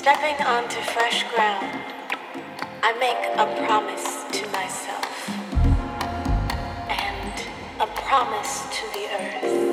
Stepping onto fresh ground, I make a promise to myself and a promise to the earth.